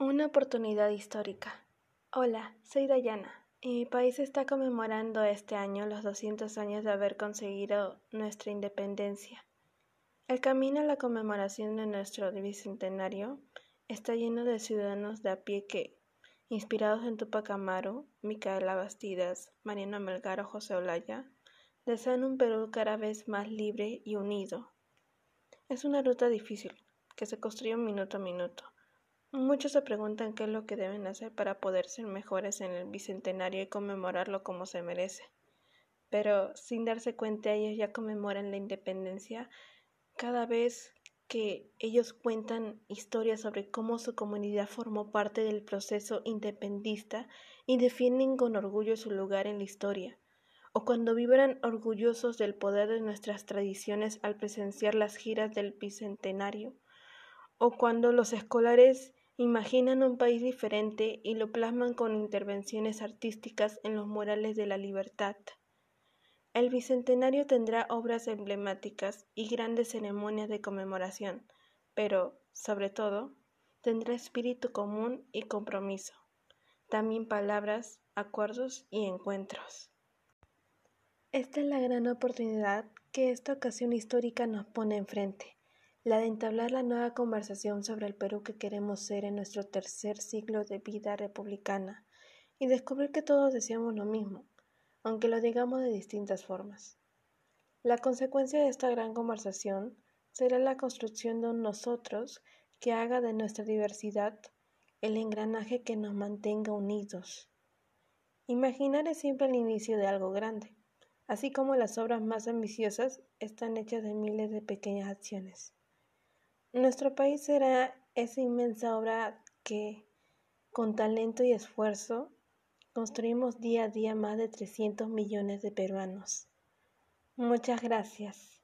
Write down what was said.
Una oportunidad histórica. Hola, soy Dayana y mi país está conmemorando este año los 200 años de haber conseguido nuestra independencia. El camino a la conmemoración de nuestro bicentenario está lleno de ciudadanos de a pie que, inspirados en Tupac Amaru, Micaela Bastidas, Mariano Melgar José Olaya, desean un Perú cada vez más libre y unido. Es una ruta difícil, que se construye minuto a minuto Muchos se preguntan qué es lo que deben hacer para poder ser mejores en el bicentenario y conmemorarlo como se merece. Pero sin darse cuenta ellos ya conmemoran la independencia cada vez que ellos cuentan historias sobre cómo su comunidad formó parte del proceso independista y defienden con orgullo su lugar en la historia, o cuando vibran orgullosos del poder de nuestras tradiciones al presenciar las giras del bicentenario, o cuando los escolares Imaginan un país diferente y lo plasman con intervenciones artísticas en los murales de la libertad. El Bicentenario tendrá obras emblemáticas y grandes ceremonias de conmemoración, pero, sobre todo, tendrá espíritu común y compromiso, también palabras, acuerdos y encuentros. Esta es la gran oportunidad que esta ocasión histórica nos pone enfrente la de entablar la nueva conversación sobre el Perú que queremos ser en nuestro tercer siglo de vida republicana y descubrir que todos deseamos lo mismo, aunque lo digamos de distintas formas. La consecuencia de esta gran conversación será la construcción de un nosotros que haga de nuestra diversidad el engranaje que nos mantenga unidos. Imaginar es siempre el inicio de algo grande, así como las obras más ambiciosas están hechas de miles de pequeñas acciones. Nuestro país será esa inmensa obra que, con talento y esfuerzo, construimos día a día más de 300 millones de peruanos. Muchas gracias.